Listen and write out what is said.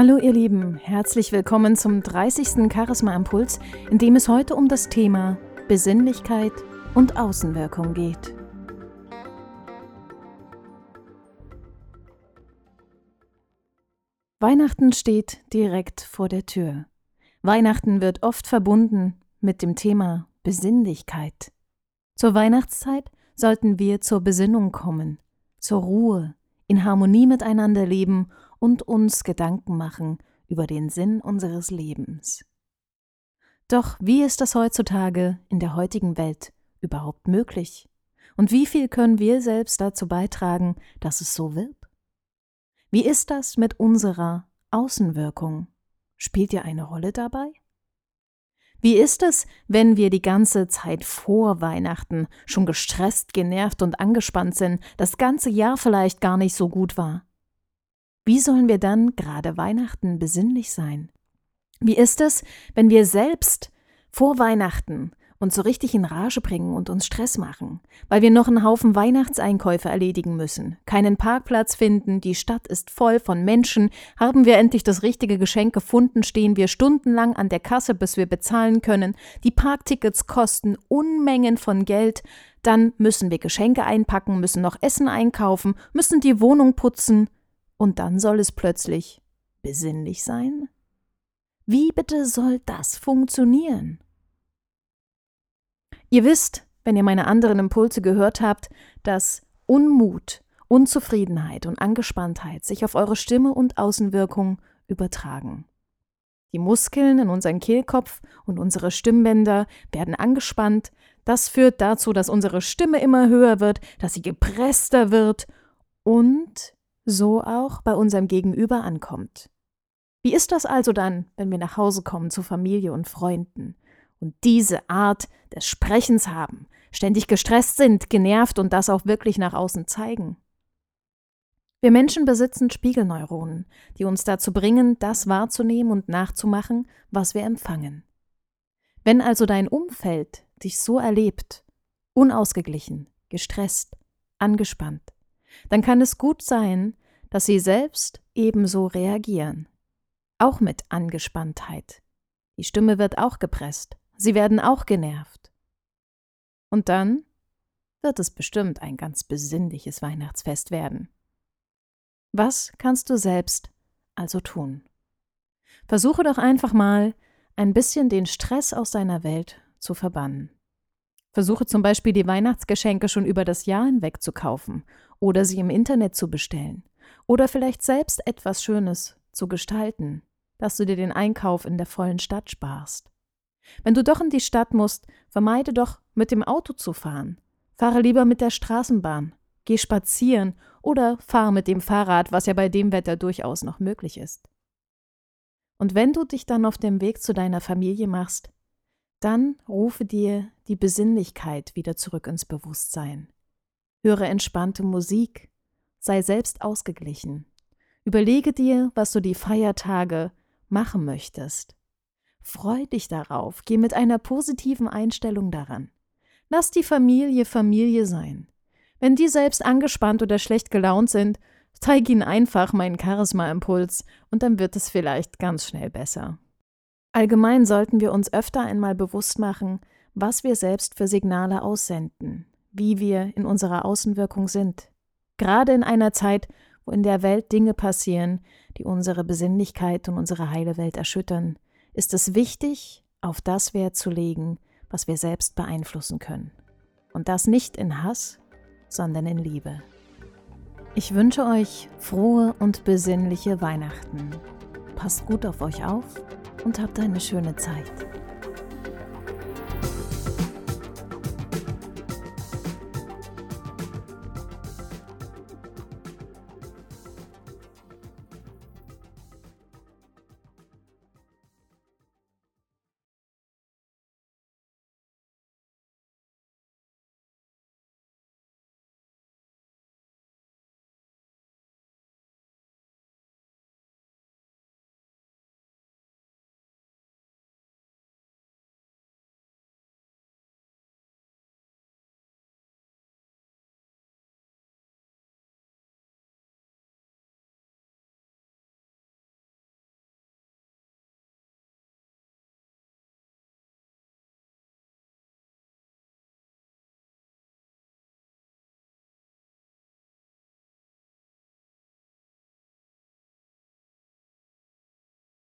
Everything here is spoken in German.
Hallo ihr Lieben, herzlich willkommen zum 30. Charisma Impuls, in dem es heute um das Thema Besinnlichkeit und Außenwirkung geht. Weihnachten steht direkt vor der Tür. Weihnachten wird oft verbunden mit dem Thema Besinnlichkeit. Zur Weihnachtszeit sollten wir zur Besinnung kommen, zur Ruhe, in Harmonie miteinander leben und uns Gedanken machen über den Sinn unseres Lebens. Doch wie ist das heutzutage in der heutigen Welt überhaupt möglich? Und wie viel können wir selbst dazu beitragen, dass es so wird? Wie ist das mit unserer Außenwirkung? Spielt ihr eine Rolle dabei? Wie ist es, wenn wir die ganze Zeit vor Weihnachten schon gestresst, genervt und angespannt sind, das ganze Jahr vielleicht gar nicht so gut war? Wie sollen wir dann gerade Weihnachten besinnlich sein? Wie ist es, wenn wir selbst vor Weihnachten uns so richtig in Rage bringen und uns Stress machen, weil wir noch einen Haufen Weihnachtseinkäufe erledigen müssen, keinen Parkplatz finden, die Stadt ist voll von Menschen, haben wir endlich das richtige Geschenk gefunden, stehen wir stundenlang an der Kasse, bis wir bezahlen können, die Parktickets kosten Unmengen von Geld, dann müssen wir Geschenke einpacken, müssen noch Essen einkaufen, müssen die Wohnung putzen, und dann soll es plötzlich besinnlich sein? Wie bitte soll das funktionieren? Ihr wisst, wenn ihr meine anderen Impulse gehört habt, dass Unmut, Unzufriedenheit und Angespanntheit sich auf eure Stimme und Außenwirkung übertragen. Die Muskeln in unserem Kehlkopf und unsere Stimmbänder werden angespannt. Das führt dazu, dass unsere Stimme immer höher wird, dass sie gepresster wird und so auch bei unserem Gegenüber ankommt. Wie ist das also dann, wenn wir nach Hause kommen zu Familie und Freunden und diese Art des Sprechens haben, ständig gestresst sind, genervt und das auch wirklich nach außen zeigen? Wir Menschen besitzen Spiegelneuronen, die uns dazu bringen, das wahrzunehmen und nachzumachen, was wir empfangen. Wenn also dein Umfeld dich so erlebt, unausgeglichen, gestresst, angespannt, dann kann es gut sein, dass sie selbst ebenso reagieren. Auch mit Angespanntheit. Die Stimme wird auch gepresst, sie werden auch genervt. Und dann wird es bestimmt ein ganz besinnliches Weihnachtsfest werden. Was kannst du selbst also tun? Versuche doch einfach mal, ein bisschen den Stress aus deiner Welt zu verbannen. Versuche zum Beispiel die Weihnachtsgeschenke schon über das Jahr hinweg zu kaufen oder sie im Internet zu bestellen. Oder vielleicht selbst etwas Schönes zu gestalten, dass du dir den Einkauf in der vollen Stadt sparst. Wenn du doch in die Stadt musst, vermeide doch, mit dem Auto zu fahren. Fahre lieber mit der Straßenbahn, geh spazieren oder fahr mit dem Fahrrad, was ja bei dem Wetter durchaus noch möglich ist. Und wenn du dich dann auf dem Weg zu deiner Familie machst, dann rufe dir die Besinnlichkeit wieder zurück ins Bewusstsein. Höre entspannte Musik, sei selbst ausgeglichen. Überlege dir, was du die Feiertage machen möchtest. Freu dich darauf, geh mit einer positiven Einstellung daran. Lass die Familie Familie sein. Wenn die selbst angespannt oder schlecht gelaunt sind, zeig ihnen einfach meinen Charisma-Impuls und dann wird es vielleicht ganz schnell besser. Allgemein sollten wir uns öfter einmal bewusst machen, was wir selbst für Signale aussenden, wie wir in unserer Außenwirkung sind. Gerade in einer Zeit, wo in der Welt Dinge passieren, die unsere Besinnlichkeit und unsere heile Welt erschüttern, ist es wichtig, auf das Wert zu legen, was wir selbst beeinflussen können. Und das nicht in Hass, sondern in Liebe. Ich wünsche euch frohe und besinnliche Weihnachten. Passt gut auf euch auf und habt eine schöne Zeit.